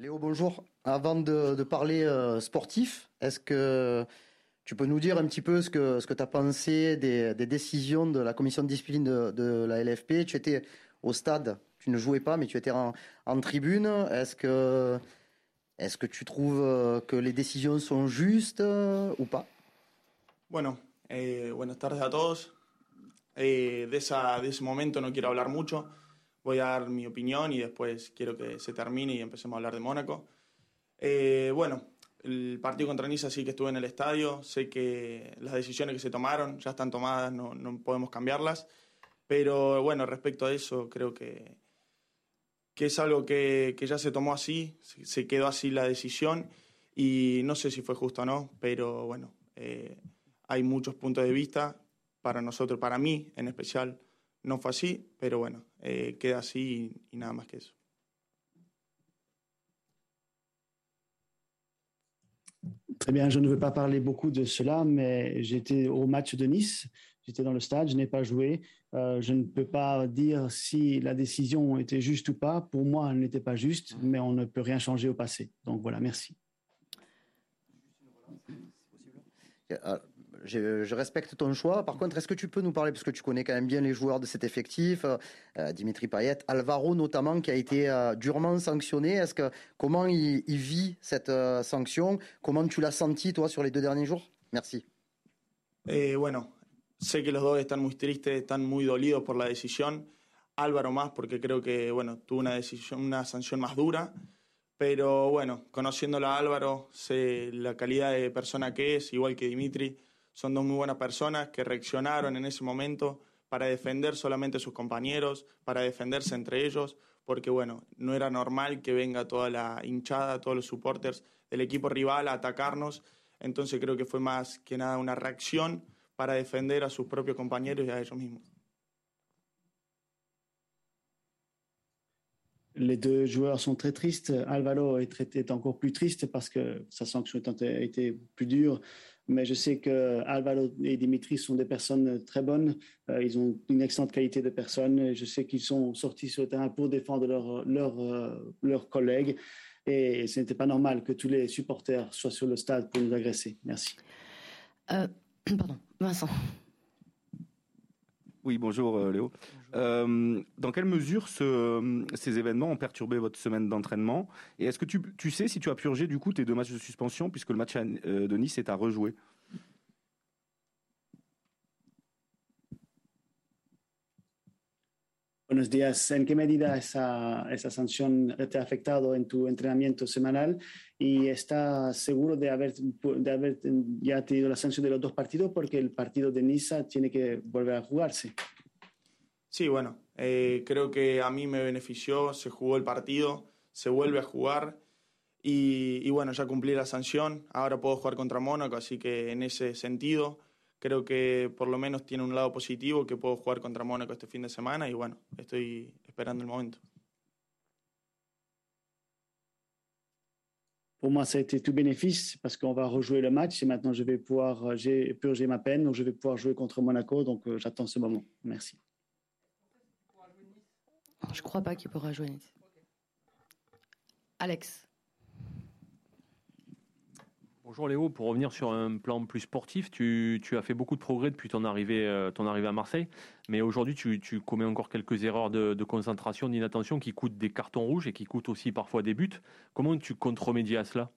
Léo, bonjour. Avant de, parler euh, sportif, est-ce que tu peux nous dire un petit peu ce que, ce que tu as pensé des, décisions de la commission de discipline de, la LFP Tu étais au stade, tu ne jouais pas, mais tu étais en, tribune. Est-ce que, est que tu trouves euh, que les décisions sont justes euh, ou pas? Bueno, eh, buenas tardes a todos. Eh, de, esa, de ese momento no quiero hablar mucho. Voy a dar mi opinión y después quiero que se termine y empecemos a hablar de Mónaco. Eh, bueno, el partido contra Niza sí que estuve en el estadio, sé que las decisiones que se tomaron ya están tomadas, no, no podemos cambiarlas, pero bueno, respecto a eso creo que, que es algo que, que ya se tomó así, se, quedó así la decisión y no sé si fue justo o no, pero bueno, eh, hay muchos puntos de vista, para nosotros, para mí en especial, no fue así, pero bueno, eh, queda así y, y nada más que eso. Très bien, je ne veux pas parler beaucoup de cela, mais j'étais au match de Nice, j'étais dans le stade, je n'ai pas joué. Euh, je ne peux pas dire si la décision était juste ou pas. Pour moi, elle n'était pas juste, mais on ne peut rien changer au passé. Donc voilà, merci. Euh, je, respecte ton choix. Par contre, est-ce que tu peux nous parler, parce que tu connais quand même bien les joueurs de cet effectif, euh, Dimitri Payet, Alvaro notamment, qui a été euh, durement sanctionné. Est-ce que comment il, vit cette euh, sanction? Comment tu l'as senti toi sur les deux derniers jours? Merci. Eh, bueno, sé que los dos están muy tristes, están muy dolidos por la decisión. Álvaro más porque creo que bueno tuvo una decisión, una sanción más dura. Pero bueno, conociéndolo a Álvaro, sé la calidad de persona que es, igual que Dimitri. Son dos muy buenas personas que reaccionaron en ese momento para defender solamente a sus compañeros, para defenderse entre ellos, porque bueno, no era normal que venga toda la hinchada, todos los supporters del equipo rival a atacarnos. Entonces creo que fue más que nada una reacción para defender a sus propios compañeros y a ellos mismos. Les deux joueurs sont très tristes. Alvaro est, est encore triste parce que sa sanction a été plus dure. Mais je sais que Alvaro et Dimitri sont des personnes très bonnes. Euh, ils ont une excellente qualité de personnes. Je sais qu'ils sont sortis sur le terrain pour défendre leurs leur, euh, leurs collègues. Et ce n'était pas normal que tous les supporters soient sur le stade pour nous agresser. Merci. Euh, pardon, Vincent. Oui, bonjour euh, Léo. Euh, dans quelle mesure ces événements ont perturbé votre semaine d'entraînement? Et est-ce que tu, sais si tu as purgé du coup tes deux matchs de suspension puisque le match euh, de Nice est à rejouer? Buenos días. ¿En qué medida esa, esa sanción te ha afectado en tu entrenamiento semanal? ¿Y está seguro de haber, de haber ya tenido la sanción de los dos partidos? Porque el partido de Niza tiene que volver a jugarse. Sí, bueno, eh, creo que a mí me benefició, se jugó el partido, se vuelve a jugar y, y, bueno, ya cumplí la sanción, ahora puedo jugar contra Mónaco, así que en ese sentido creo que por lo menos tiene un lado positivo que puedo jugar contra Mónaco este fin de semana y bueno, estoy esperando el momento. Pour moi, ça a été tout bénéfice parce qu'on va rejouer le match et maintenant je vais pouvoir, j'ai purgé ma peine, donc je vais pouvoir jouer contre Monaco, donc euh, j'attends ce moment. Merci. Je crois pas qu'il pourra jouer. Alex. Bonjour Léo, pour revenir sur un plan plus sportif, tu, as fait beaucoup de progrès depuis ton arrivée, euh, à Marseille, mais aujourd'hui tu, commets encore quelques erreurs de, concentration, d'inattention qui coûtent des cartons rouges et qui coûtent aussi parfois des buts. Comment tu comptes remédier à cela?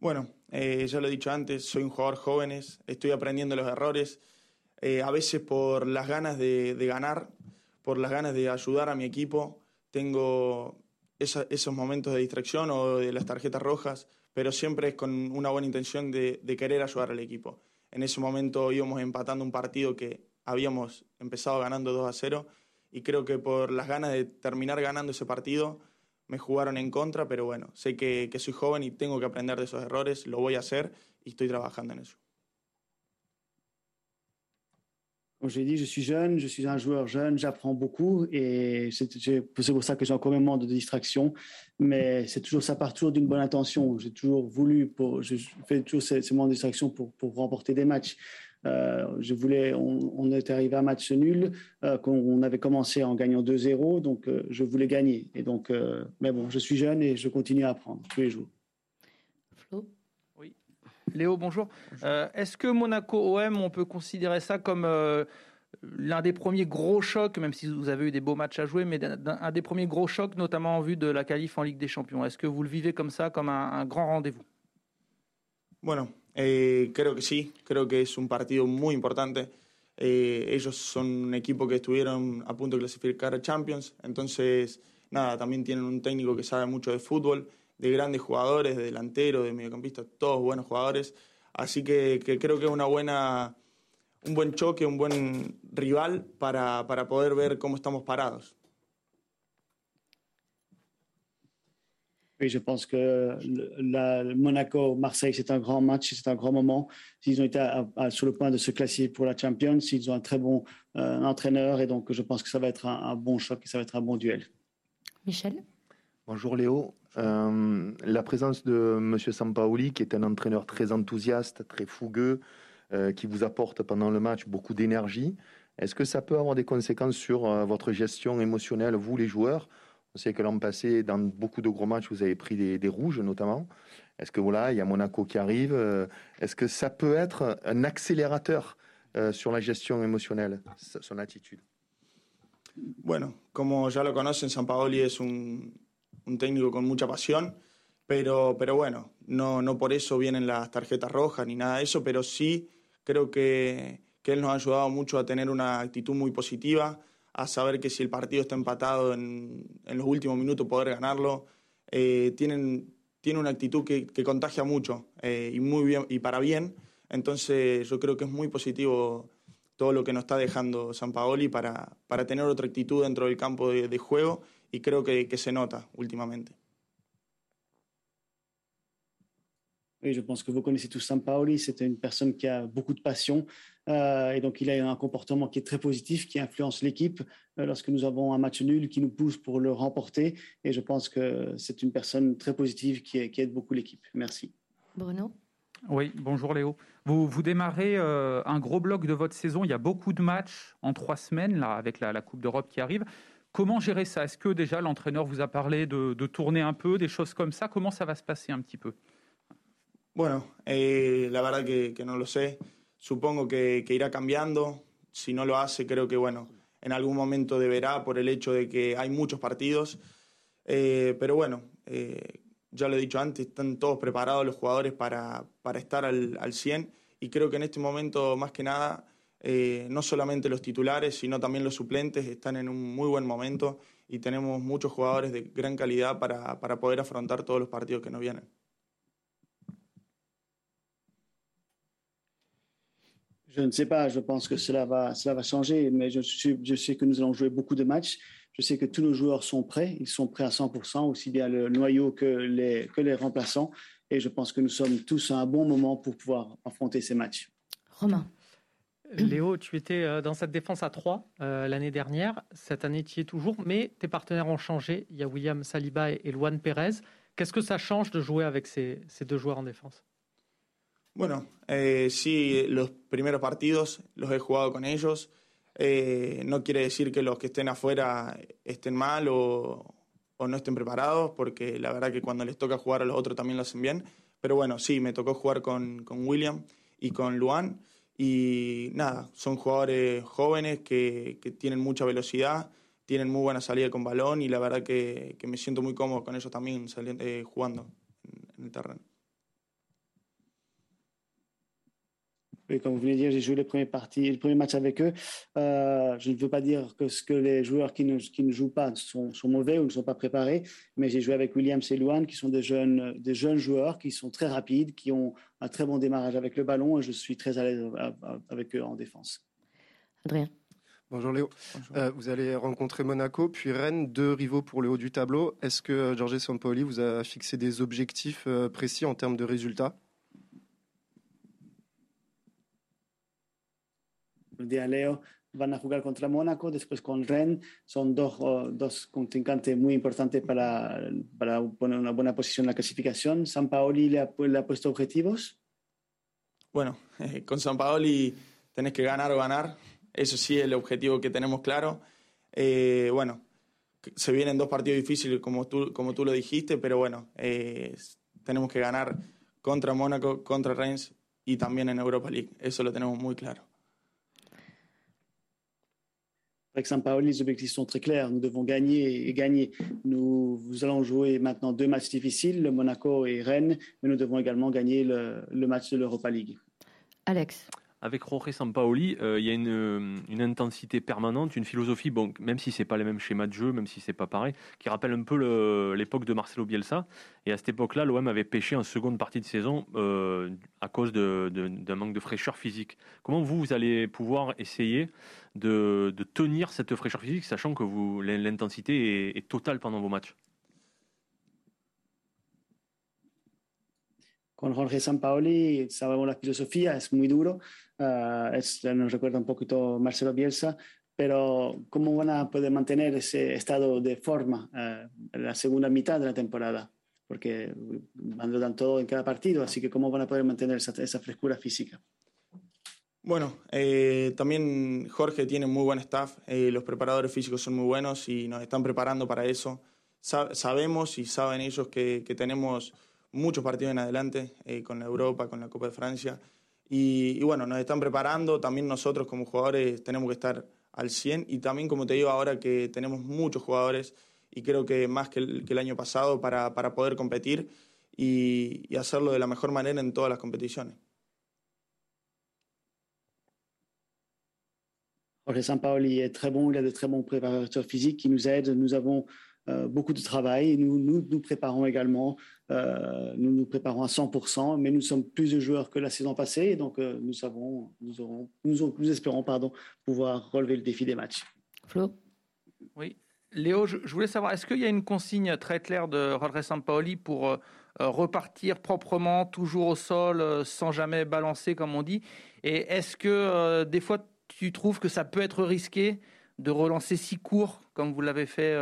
Bueno, eh, ya lo he dicho antes, soy un jugador joven, estoy aprendiendo los errores, eh, a veces por las ganas de, ganar, por las ganas de ayudar a mi equipo, tengo esos momentos de distracción o de las tarjetas rojas pero siempre es con una buena intención de, querer ayudar al equipo. En ese momento íbamos empatando un partido que habíamos empezado ganando 2 a 0 y creo que por las ganas de terminar ganando ese partido me jugaron en contra, pero bueno, sé que, soy joven y tengo que aprender de esos errores, lo voy a hacer y estoy trabajando en eso. Comme j'ai dit, je suis jeune, je suis un joueur jeune, j'apprends beaucoup et c'est pour ça que j'ai encore moment de distraction. Mais c'est toujours, ça part toujours d'une bonne intention. J'ai toujours voulu, je fais toujours ces, moments de distraction pour, remporter des matchs. je voulais, on, était arrivé à un match nul, qu'on avait commencé en gagnant 2-0, donc je voulais gagner. Et donc, mais bon, je suis jeune et je continue à apprendre tous les jours. Léo, bonjour. Est-ce que Monaco-OM, on peut considérer ça comme l'un des premiers gros chocs, même si vous avez eu des beaux matchs à jouer, mais un, des premiers gros chocs, notamment en vue de la qualif en Ligue des Champions? Est-ce que vous le vivez comme ça, comme un, un grand rendez-vous? Bueno, eh, creo que sí, creo que es un partido muy importante. Eh, ellos son un equipo que estuvieron a punto de clasificar a Champions, entonces, nada, también tienen un técnico que sabe mucho de fútbol, de grandes jugadores, de delantero, de mediocampista, todos buenos jugadores. Así que, que creo que es una buena un buen choque, un buen rival para, para poder ver cómo estamos parados. Oui, je pense que la, Monaco-Marseille, c'est un grand match, c'est un grand moment. Ils ont été sur le point de se classer pour la Champions, ils ont un très bon euh, entraîneur et donc je pense que ça va être un, bon choc et ça va être un bon duel. Michel? Bonjour Léo. Euh, la présence de M. Sampaoli, qui est un entraîneur très enthousiaste, très fougueux, euh, qui vous apporte pendant le match beaucoup d'énergie. Est-ce que ça peut avoir des conséquences sur euh, votre gestion émotionnelle, vous les joueurs? On sait que l'an passé, dans beaucoup de gros matchs, vous avez pris des, rouges notamment. Est-ce que voilà, il y a Monaco qui arrive Est-ce que ça peut être un accélérateur sur la gestion émotionnelle, son attitude? Bueno, como ya lo conocen, Sampaoli es un, un técnico con mucha pasión. Pero, pero bueno, no, no por eso vienen las tarjetas rojas ni nada de eso, pero sí Creo que, él nos ha ayudado mucho a tener una actitud muy positiva, a saber que si el partido está empatado en, los últimos minutos poder ganarlo. Eh, tienen, tiene una actitud que, contagia mucho eh, y, muy bien, y para bien. Entonces yo creo que es muy positivo todo lo que nos está dejando San Paoli para, para tener otra actitud dentro del campo de, juego y creo que se nota últimamente. Oui, je pense que vous connaissez tous Sampaoli. C'est une personne qui a beaucoup de passion euh, et donc il a un comportement qui est très positif, qui influence l'équipe euh, lorsque nous avons un match nul, qui nous pousse pour le remporter. Et je pense que c'est une personne très positive qui, aide beaucoup l'équipe. Merci. Bruno? Oui, bonjour Léo. Vous, vous démarrez euh, un gros bloc de votre saison. Il y a beaucoup de matchs en trois semaines là, avec la, Coupe d'Europe qui arrive. Comment gérer ça Est-ce que déjà l'entraîneur vous a parlé de, de tourner un peu, des choses comme ça Comment ça va se passer un petit peu Bueno, eh, la verdad que, no lo sé. Supongo que, irá cambiando. Si no lo hace, creo que bueno, en algún momento deberá por el hecho de que hay muchos partidos. Eh, pero bueno, eh, ya lo he dicho antes, están todos preparados los jugadores para, estar al, al, 100 y creo que en este momento, más que nada, no solamente los titulares, sino también los suplentes están en un muy buen momento y tenemos muchos jugadores de gran calidad para, para poder afrontar todos los partidos que nos vienen. Je ne sais pas, je pense que cela va, cela va changer, mais je, je sais que nous allons jouer beaucoup de matchs. Je sais que tous nos joueurs sont prêts, ils sont prêts à 100%, aussi bien le noyau que les, que les remplaçants. Et je pense que nous sommes tous à un bon moment pour pouvoir affronter ces matchs. Romain. Léo, tu étais euh, dans cette défense à 3 euh, l'année dernière. Cette année, tu es toujours, mais tes partenaires ont changé. Il y a William Saliba et Luan Perez. Qu'est-ce que ça change de jouer avec ces, deux joueurs en défense? Bueno, eh, sí, los primeros partidos los he jugado con ellos. Eh, no quiere decir que los que estén afuera estén mal o, no estén preparados, porque la verdad que cuando les toca jugar a los otros también lo hacen bien. Pero bueno, sí, me tocó jugar con, William y con Luan. Y nada, son jugadores jóvenes que, tienen mucha velocidad, tienen muy buena salida con balón y la verdad que, me siento muy cómodo con ellos también saliendo, eh, jugando en el terreno. Comme vous venez de dire, j'ai joué les premiers parties, le premier match avec eux. Euh, je ne veux pas dire que ce que les joueurs qui ne, qui ne jouent pas sont, sont, mauvais ou ne sont pas préparés, mais j'ai joué avec William et Luan, qui sont des jeunes, des jeunes joueurs qui sont très rapides, qui ont un très bon démarrage avec le ballon, et je suis très à l'aise avec eux en défense. Adrien. Bonjour Léo. Euh, vous allez rencontrer Monaco, puis Rennes, deux rivaux pour le haut du tableau. Est-ce que Georges Sampoli vous a fixé des objectifs euh, précis en termes de résultats? El día van a jugar contra Mónaco, después con Rennes. Son dos, dos contrincantes muy importantes para, para poner una buena posición en la clasificación. ¿San Paoli le ha, puesto objetivos? Bueno, con San Paoli tenés que ganar o ganar. Eso sí es el objetivo que tenemos claro. Eh, bueno, se vienen dos partidos difíciles como tú, como tú lo dijiste, pero bueno, eh, tenemos que ganar contra Mónaco, contra Reims y también en Europa League. Eso lo tenemos muy claro. Avec Saint-Paoli, les objectifs sont très clairs. Nous devons gagner et gagner. Nous, allons jouer maintenant deux matchs difficiles, le Monaco et Rennes, mais nous devons également gagner le, le match de l'Europa League. Alex avec Jorge Sampaoli, euh, il y a une, intensité permanente, une philosophie, bon, même si c'est pas les mêmes schémas de jeu, même si c'est pas pareil, qui rappelle un peu l'époque de Marcelo Bielsa. Et à cette époque-là, l'OM avait pêché en seconde partie de saison euh, à cause d'un manque de fraîcheur physique. Comment vous, vous allez pouvoir essayer de, tenir cette fraîcheur physique, sachant que l'intensité est totale pendant vos matchs con Jorge Sampaoli sabemos la filosofía, es muy duro, uh, es, nos recuerda un poquito Marcelo Bielsa, pero ¿cómo van a poder mantener ese estado de forma uh, en la segunda mitad de la temporada? Porque dan todo en cada partido, así que ¿cómo van a poder mantener esa, esa frescura física? Bueno, eh, también Jorge tiene muy buen staff, eh, los preparadores físicos son muy buenos y nos están preparando para eso. Sa sabemos y saben ellos que, tenemos muchos partidos en adelante eh, con la Europa, con la Copa de Francia. Y, bueno, nos están preparando, también nosotros como jugadores tenemos que estar al 100 y también, como te digo ahora, que tenemos muchos jugadores y creo que más que el, año pasado para, poder competir y, hacerlo de la mejor manera en todas las competiciones. Jorge Sampaoli est très bon, il a de très bons préparateurs physiques qui nous aident. Nous avons Euh, beaucoup de travail. Nous, nous nous préparons également, euh, nous nous préparons à 100%, mais nous sommes plus de joueurs que la saison passée, et donc euh, nous savons, nous, aurons, nous, nous, espérons pardon, pouvoir relever le défi des matchs. Flo? Oui. Léo, je, voulais savoir, est-ce qu'il y a une consigne très claire de Rodriguez Sampaoli pour repartir proprement, toujours au sol, sans jamais balancer, comme on dit? Et est-ce que des fois, tu trouves que ça peut être risqué de relancer si court, comme vous l'avez fait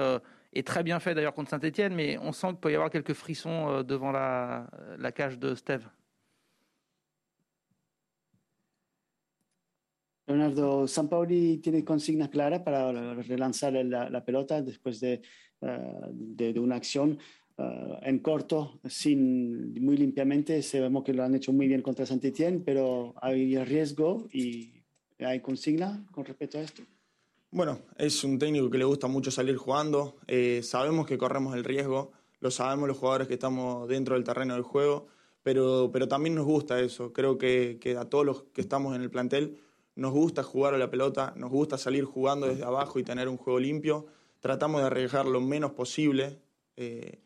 est très bien fait d'ailleurs contre Saint-Etienne, mais on sent qu'il peut y avoir quelques frissons euh, devant la, la cage de Steve. Leonardo Sampaoli tiene consigna clara para relanzar la, la pelota después de, uh, de, de, una acción uh, en corto, sin, muy limpiamente. Sabemos que lo han hecho muy bien contra Saint-Etienne, pero hay riesgo y hay consigna con respecto a esto. Bueno, es un técnico que le gusta mucho salir jugando. Eh, sabemos que corremos el riesgo, lo sabemos los jugadores que estamos dentro del terreno del juego, pero, pero también nos gusta eso. Creo que, que, a todos los que estamos en el plantel nos gusta jugar a la pelota, nos gusta salir jugando desde abajo y tener un juego limpio. Tratamos de arriesgar lo menos posible, eh,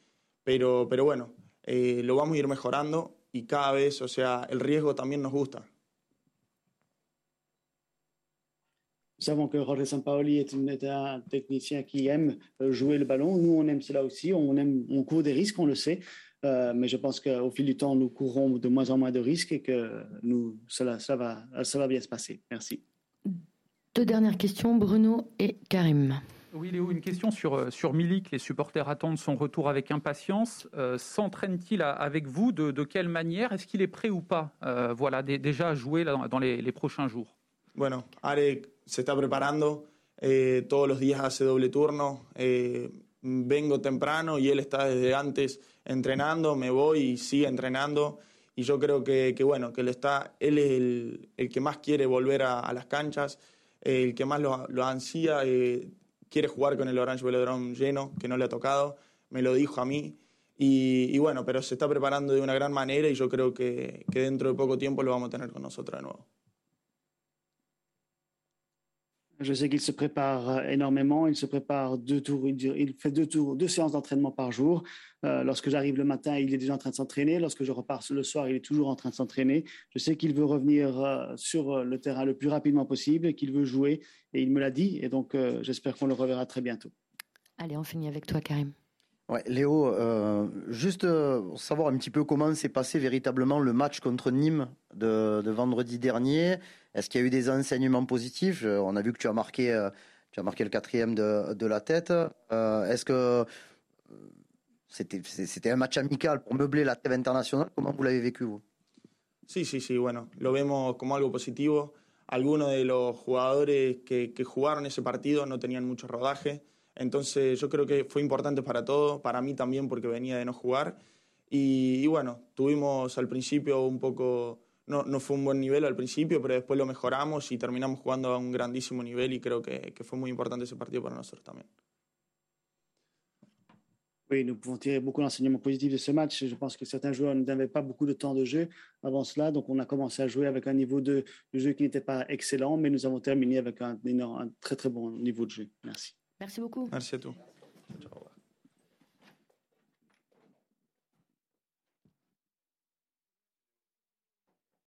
pero, pero bueno, eh, lo vamos a ir mejorando y cada vez, o sea, el riesgo también nos gusta. Nous savons que Jorge Sampaoli est, est, un technicien qui aime euh, jouer le ballon. Nous, on aime cela aussi. On, aime, on court des risques, on le sait. Euh, mais je pense qu'au fil du temps, nous courrons de moins en moins de risques et que nous, cela, ça, va, ça va bien se passer. Merci. Deux dernières questions, Bruno et Karim. Oui, Léo, une question sur, euh, sur Milik. Les supporters attendent son retour avec impatience. Euh, S'entraîne-t-il avec vous? De, de quelle manière? Est-ce qu'il est prêt ou pas? Euh, voilà, déjà à jouer là, dans les, les prochains jours Bueno, Arek se está preparando, eh, todos los días hace doble turno, eh, vengo temprano y él está desde antes entrenando, me voy y sigue entrenando. Y yo creo que, bueno, que él, está, él es el, que más quiere volver a, las canchas, el que más lo, lo ansía, eh, quiere jugar con el Orange Velodrome lleno, que no le ha tocado, me lo dijo a mí. Y, bueno, pero se está preparando de una gran manera y yo creo que, que dentro de poco tiempo lo vamos a tener con nosotros de nuevo. Je sais qu'il se prépare euh, énormément. Il se prépare deux tours. Il fait deux tours, deux séances d'entraînement par jour. Euh, lorsque j'arrive le matin, il est déjà en train de s'entraîner. Lorsque je repars le soir, il est toujours en train de s'entraîner. Je sais qu'il veut revenir euh, sur le terrain le plus rapidement possible, qu'il veut jouer, et il me l'a dit. Et donc, j'espère qu'on le reverra très bientôt. Allez, on finit avec toi, Karim. Léo, juste savoir un petit peu comment s'est passé véritablement le match contre Nîmes de, vendredi dernier. Est-ce qu'il y a eu des enseignements positifs? Euh, On a vu que tu as marqué, euh, tu as marqué le quatrième de, la tête. Euh, est-ce que c'était, un match amical pour meubler la trêve internationale? Comment vous l'avez vécu vous? Sí, sí, sí. Bueno, lo vemos como algo positivo. algunos de los jugadores que, que jugaron ese partido no tenían mucho rodaje. Entonces yo creo que fue importante para todos, para mí también porque venía de no jugar. Y, bueno, tuvimos al principio un poco, no, no, fue un buen nivel al principio, pero después lo mejoramos y terminamos jugando a un grandísimo nivel y creo que, que fue muy importante ese partido para nosotros también. Oui, nous pouvons tirer beaucoup d'enseignements positifs de ce match. Je pense que certains joueurs n'avaient pas beaucoup de temps de jeu avant cela, donc on a commencé à jouer avec un niveau de, jeu qui n'était pas excellent, mais nous avons terminé avec un, un très très bon niveau de jeu. Merci. Merci beaucoup. Merci à toi.